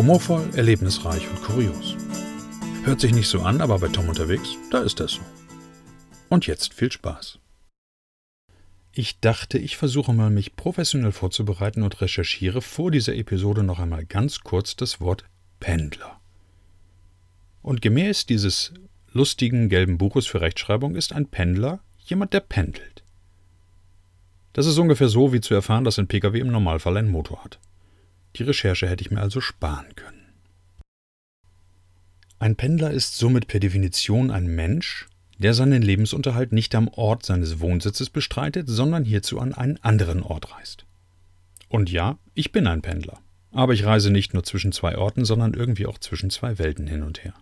Humorvoll, erlebnisreich und kurios. Hört sich nicht so an, aber bei Tom unterwegs, da ist das so. Und jetzt viel Spaß. Ich dachte, ich versuche mal, mich professionell vorzubereiten und recherchiere vor dieser Episode noch einmal ganz kurz das Wort Pendler. Und gemäß dieses lustigen gelben Buches für Rechtschreibung ist ein Pendler jemand, der pendelt. Das ist ungefähr so, wie zu erfahren, dass ein Pkw im Normalfall einen Motor hat. Die Recherche hätte ich mir also sparen können. Ein Pendler ist somit per Definition ein Mensch, der seinen Lebensunterhalt nicht am Ort seines Wohnsitzes bestreitet, sondern hierzu an einen anderen Ort reist. Und ja, ich bin ein Pendler, aber ich reise nicht nur zwischen zwei Orten, sondern irgendwie auch zwischen zwei Welten hin und her.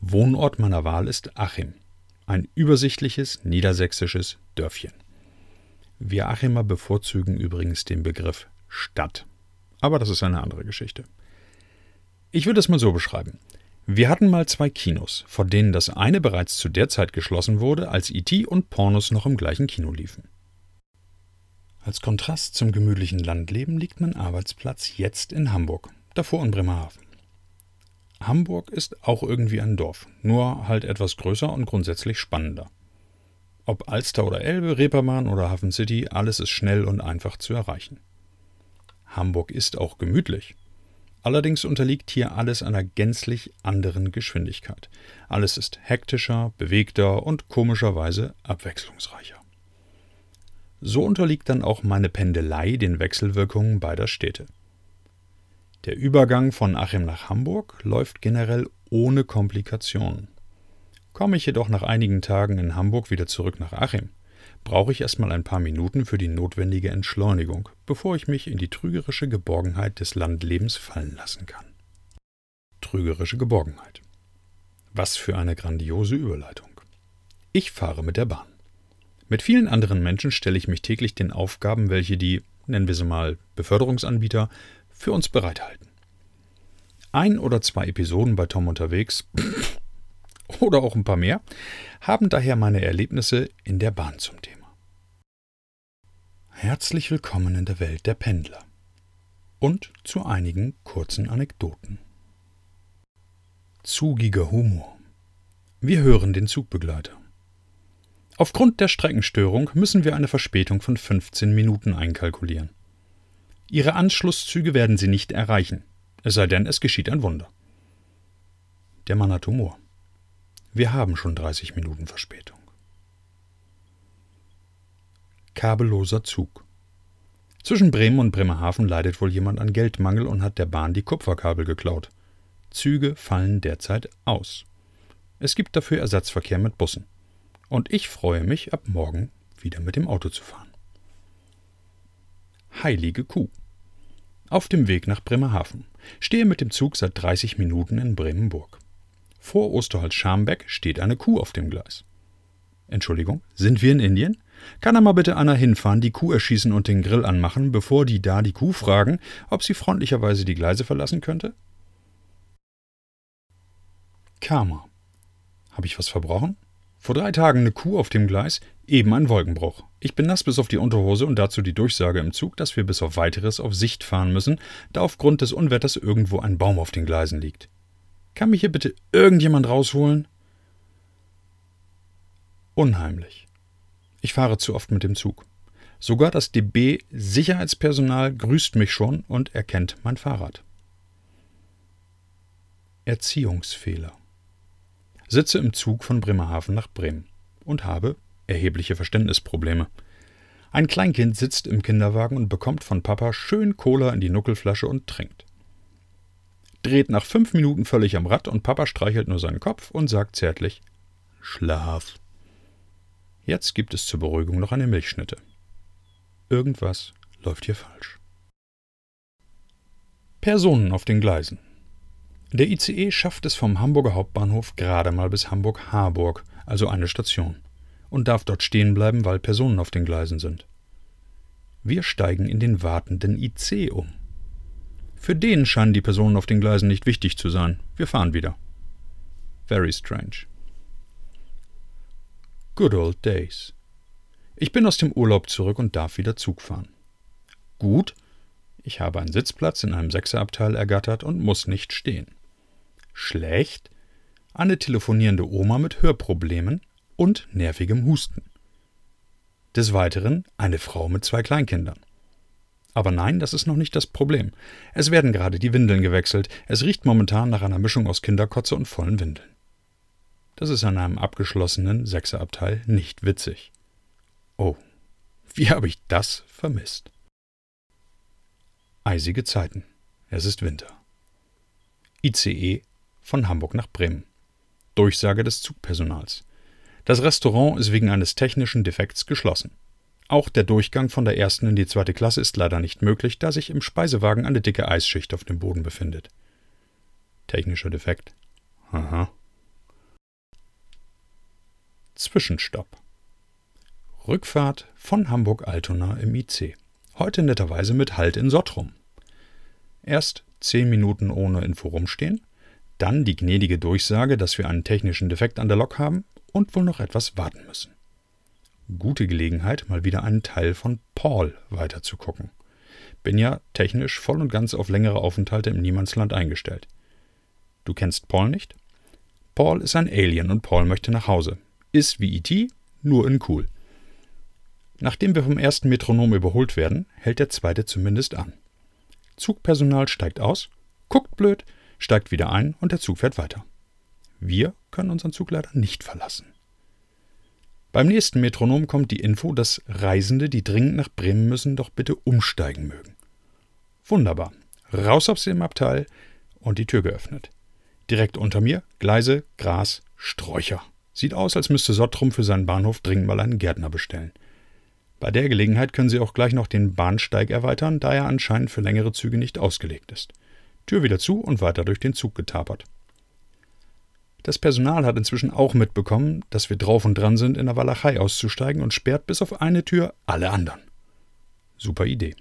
Wohnort meiner Wahl ist Achim, ein übersichtliches niedersächsisches Dörfchen. Wir Achimer bevorzugen übrigens den Begriff Stadt. Aber das ist eine andere Geschichte. Ich würde es mal so beschreiben. Wir hatten mal zwei Kinos, von denen das eine bereits zu der Zeit geschlossen wurde, als IT e und Pornos noch im gleichen Kino liefen. Als Kontrast zum gemütlichen Landleben liegt mein Arbeitsplatz jetzt in Hamburg, davor in Bremerhaven. Hamburg ist auch irgendwie ein Dorf, nur halt etwas größer und grundsätzlich spannender. Ob Alster oder Elbe, Reeperbahn oder Hafen City, alles ist schnell und einfach zu erreichen. Hamburg ist auch gemütlich. Allerdings unterliegt hier alles einer gänzlich anderen Geschwindigkeit. Alles ist hektischer, bewegter und komischerweise abwechslungsreicher. So unterliegt dann auch meine Pendelei den Wechselwirkungen beider Städte. Der Übergang von Achim nach Hamburg läuft generell ohne Komplikationen. Komme ich jedoch nach einigen Tagen in Hamburg wieder zurück nach Achim, brauche ich erstmal ein paar Minuten für die notwendige Entschleunigung, bevor ich mich in die trügerische Geborgenheit des Landlebens fallen lassen kann. Trügerische Geborgenheit. Was für eine grandiose Überleitung. Ich fahre mit der Bahn. Mit vielen anderen Menschen stelle ich mich täglich den Aufgaben, welche die, nennen wir sie mal, Beförderungsanbieter für uns bereithalten. Ein oder zwei Episoden bei Tom unterwegs oder auch ein paar mehr haben daher meine Erlebnisse in der Bahn zum Thema. Herzlich willkommen in der Welt der Pendler und zu einigen kurzen Anekdoten. Zugiger Humor. Wir hören den Zugbegleiter. Aufgrund der Streckenstörung müssen wir eine Verspätung von 15 Minuten einkalkulieren. Ihre Anschlusszüge werden Sie nicht erreichen, es sei denn, es geschieht ein Wunder. Der Mann hat Humor. Wir haben schon 30 Minuten Verspätung. Kabelloser Zug. Zwischen Bremen und Bremerhaven leidet wohl jemand an Geldmangel und hat der Bahn die Kupferkabel geklaut. Züge fallen derzeit aus. Es gibt dafür Ersatzverkehr mit Bussen. Und ich freue mich, ab morgen wieder mit dem Auto zu fahren. Heilige Kuh. Auf dem Weg nach Bremerhaven. Stehe mit dem Zug seit 30 Minuten in Bremenburg. Vor Osterholz-Scharmbeck steht eine Kuh auf dem Gleis. Entschuldigung, sind wir in Indien? Kann da mal bitte einer hinfahren, die Kuh erschießen und den Grill anmachen, bevor die da die Kuh fragen, ob sie freundlicherweise die Gleise verlassen könnte? Karma. Habe ich was verbrochen? Vor drei Tagen eine Kuh auf dem Gleis, eben ein Wolkenbruch. Ich bin nass bis auf die Unterhose und dazu die Durchsage im Zug, dass wir bis auf weiteres auf Sicht fahren müssen, da aufgrund des Unwetters irgendwo ein Baum auf den Gleisen liegt. Kann mich hier bitte irgendjemand rausholen? Unheimlich. Ich fahre zu oft mit dem Zug. Sogar das DB Sicherheitspersonal grüßt mich schon und erkennt mein Fahrrad. Erziehungsfehler. Sitze im Zug von Bremerhaven nach Bremen und habe erhebliche Verständnisprobleme. Ein Kleinkind sitzt im Kinderwagen und bekommt von Papa schön Cola in die Nuckelflasche und trinkt. Dreht nach fünf Minuten völlig am Rad und Papa streichelt nur seinen Kopf und sagt zärtlich Schlaf. Jetzt gibt es zur Beruhigung noch eine Milchschnitte. Irgendwas läuft hier falsch. Personen auf den Gleisen. Der ICE schafft es vom Hamburger Hauptbahnhof gerade mal bis Hamburg-Harburg, also eine Station, und darf dort stehen bleiben, weil Personen auf den Gleisen sind. Wir steigen in den wartenden IC um. Für den scheinen die Personen auf den Gleisen nicht wichtig zu sein. Wir fahren wieder. Very strange. Good old days. Ich bin aus dem Urlaub zurück und darf wieder Zug fahren. Gut, Ich habe einen Sitzplatz in einem Sechserabteil ergattert und muss nicht stehen. Schlecht? Eine telefonierende Oma mit Hörproblemen und nervigem Husten. Des Weiteren eine Frau mit zwei Kleinkindern. Aber nein, das ist noch nicht das Problem. Es werden gerade die Windeln gewechselt. Es riecht momentan nach einer Mischung aus Kinderkotze und vollen Windeln. Das ist an einem abgeschlossenen Sechserabteil nicht witzig. Oh, wie habe ich das vermisst? Eisige Zeiten. Es ist Winter. ICE von Hamburg nach Bremen. Durchsage des Zugpersonals. Das Restaurant ist wegen eines technischen Defekts geschlossen. Auch der Durchgang von der ersten in die zweite Klasse ist leider nicht möglich, da sich im Speisewagen eine dicke Eisschicht auf dem Boden befindet. Technischer Defekt. Aha. Zwischenstopp. Rückfahrt von Hamburg-Altona im IC. Heute netterweise mit Halt in Sottrum. Erst zehn Minuten ohne Info rumstehen, dann die gnädige Durchsage, dass wir einen technischen Defekt an der Lok haben und wohl noch etwas warten müssen. Gute Gelegenheit, mal wieder einen Teil von Paul weiterzugucken. Bin ja technisch voll und ganz auf längere Aufenthalte im Niemandsland eingestellt. Du kennst Paul nicht? Paul ist ein Alien und Paul möchte nach Hause. Ist wie E.T., nur in cool. Nachdem wir vom ersten Metronom überholt werden, hält der zweite zumindest an. Zugpersonal steigt aus, guckt blöd, steigt wieder ein und der Zug fährt weiter. Wir können unseren Zug leider nicht verlassen. Beim nächsten Metronom kommt die Info, dass Reisende, die dringend nach Bremen müssen, doch bitte umsteigen mögen. Wunderbar. Raus aus dem Abteil und die Tür geöffnet. Direkt unter mir Gleise, Gras, Sträucher. Sieht aus, als müsste Sottrum für seinen Bahnhof dringend mal einen Gärtner bestellen. Bei der Gelegenheit können Sie auch gleich noch den Bahnsteig erweitern, da er anscheinend für längere Züge nicht ausgelegt ist. Tür wieder zu und weiter durch den Zug getapert. Das Personal hat inzwischen auch mitbekommen, dass wir drauf und dran sind, in der Walachei auszusteigen und sperrt bis auf eine Tür alle anderen. Super Idee.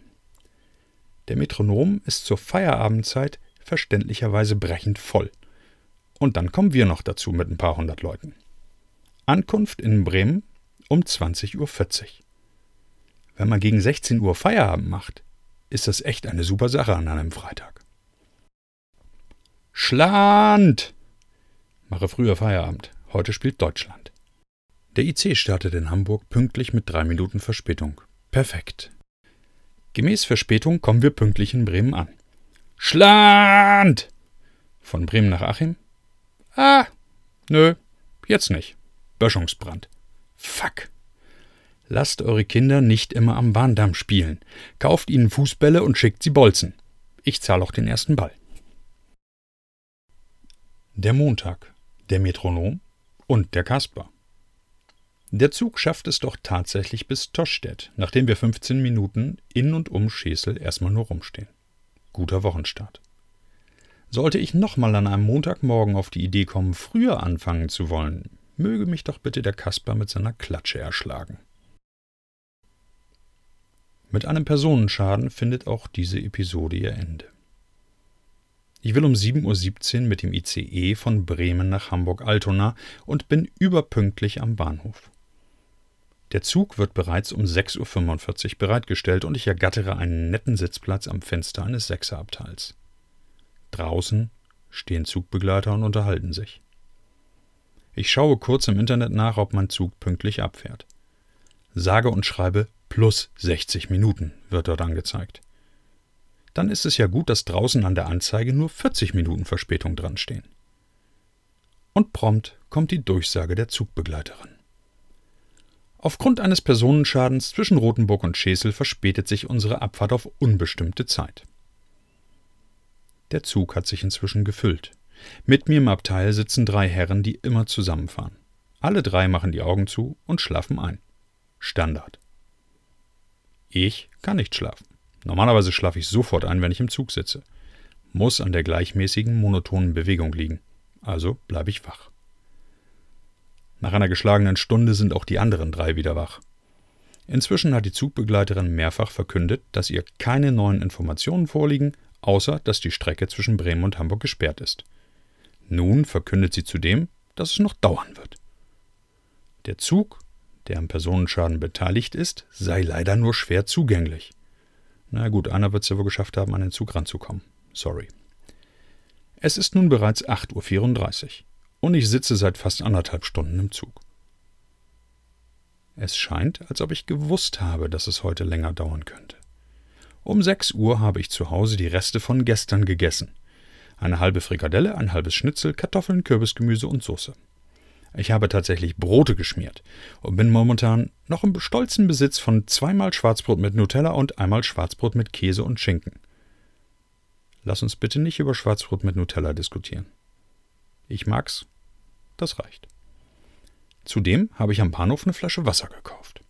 Der Metronom ist zur Feierabendzeit verständlicherweise brechend voll. Und dann kommen wir noch dazu mit ein paar hundert Leuten. Ankunft in Bremen um 20.40 Uhr. Wenn man gegen 16 Uhr Feierabend macht, ist das echt eine super Sache an einem Freitag. Schland! Mache früher Feierabend. Heute spielt Deutschland. Der IC startet in Hamburg pünktlich mit drei Minuten Verspätung. Perfekt. Gemäß Verspätung kommen wir pünktlich in Bremen an. Schland! Von Bremen nach Achim? Ah, nö, jetzt nicht. Böschungsbrand. Fuck. Lasst eure Kinder nicht immer am Bahndamm spielen. Kauft ihnen Fußbälle und schickt sie Bolzen. Ich zahle auch den ersten Ball. Der Montag der Metronom und der Kasper. Der Zug schafft es doch tatsächlich bis Toschstedt, nachdem wir 15 Minuten in und um Schesel erstmal nur rumstehen. Guter Wochenstart. Sollte ich nochmal an einem Montagmorgen auf die Idee kommen, früher anfangen zu wollen, möge mich doch bitte der Kasper mit seiner Klatsche erschlagen. Mit einem Personenschaden findet auch diese Episode ihr Ende. Ich will um 7.17 Uhr mit dem ICE von Bremen nach Hamburg-Altona und bin überpünktlich am Bahnhof. Der Zug wird bereits um 6.45 Uhr bereitgestellt und ich ergattere einen netten Sitzplatz am Fenster eines Sechserabteils. Draußen stehen Zugbegleiter und unterhalten sich. Ich schaue kurz im Internet nach, ob mein Zug pünktlich abfährt. Sage und schreibe plus 60 Minuten wird dort angezeigt dann ist es ja gut, dass draußen an der Anzeige nur 40 Minuten Verspätung dran stehen. Und prompt kommt die Durchsage der Zugbegleiterin. Aufgrund eines Personenschadens zwischen Rothenburg und Schesel verspätet sich unsere Abfahrt auf unbestimmte Zeit. Der Zug hat sich inzwischen gefüllt. Mit mir im Abteil sitzen drei Herren, die immer zusammenfahren. Alle drei machen die Augen zu und schlafen ein. Standard. Ich kann nicht schlafen. Normalerweise schlafe ich sofort ein, wenn ich im Zug sitze. Muss an der gleichmäßigen, monotonen Bewegung liegen. Also bleibe ich wach. Nach einer geschlagenen Stunde sind auch die anderen drei wieder wach. Inzwischen hat die Zugbegleiterin mehrfach verkündet, dass ihr keine neuen Informationen vorliegen, außer dass die Strecke zwischen Bremen und Hamburg gesperrt ist. Nun verkündet sie zudem, dass es noch dauern wird. Der Zug, der am Personenschaden beteiligt ist, sei leider nur schwer zugänglich. Na gut, einer wird es ja wohl geschafft haben, an den Zug ranzukommen. Sorry. Es ist nun bereits 8.34 Uhr und ich sitze seit fast anderthalb Stunden im Zug. Es scheint, als ob ich gewusst habe, dass es heute länger dauern könnte. Um 6 Uhr habe ich zu Hause die Reste von gestern gegessen. Eine halbe Frikadelle, ein halbes Schnitzel, Kartoffeln, Kürbisgemüse und Soße. Ich habe tatsächlich Brote geschmiert und bin momentan noch im stolzen Besitz von zweimal Schwarzbrot mit Nutella und einmal Schwarzbrot mit Käse und Schinken. Lass uns bitte nicht über Schwarzbrot mit Nutella diskutieren. Ich mag's. Das reicht. Zudem habe ich am Bahnhof eine Flasche Wasser gekauft.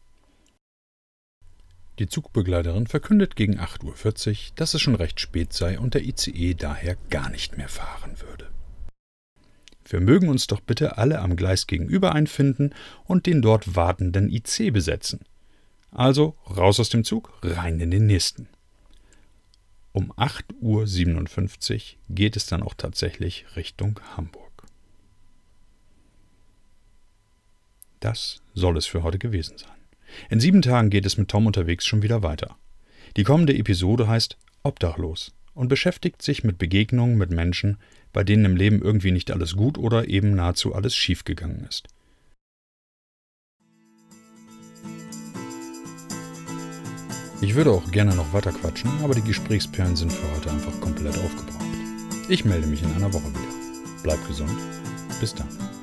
Die Zugbegleiterin verkündet gegen 8.40 Uhr, dass es schon recht spät sei und der ICE daher gar nicht mehr fahren würde. Wir mögen uns doch bitte alle am Gleis gegenüber einfinden und den dort wartenden IC besetzen. Also raus aus dem Zug, rein in den nächsten. Um 8.57 Uhr geht es dann auch tatsächlich Richtung Hamburg. Das soll es für heute gewesen sein. In sieben Tagen geht es mit Tom unterwegs schon wieder weiter. Die kommende Episode heißt Obdachlos und beschäftigt sich mit Begegnungen mit Menschen, bei denen im Leben irgendwie nicht alles gut oder eben nahezu alles schiefgegangen ist. Ich würde auch gerne noch weiter quatschen, aber die Gesprächsperlen sind für heute einfach komplett aufgebraucht. Ich melde mich in einer Woche wieder. Bleibt gesund. Bis dann.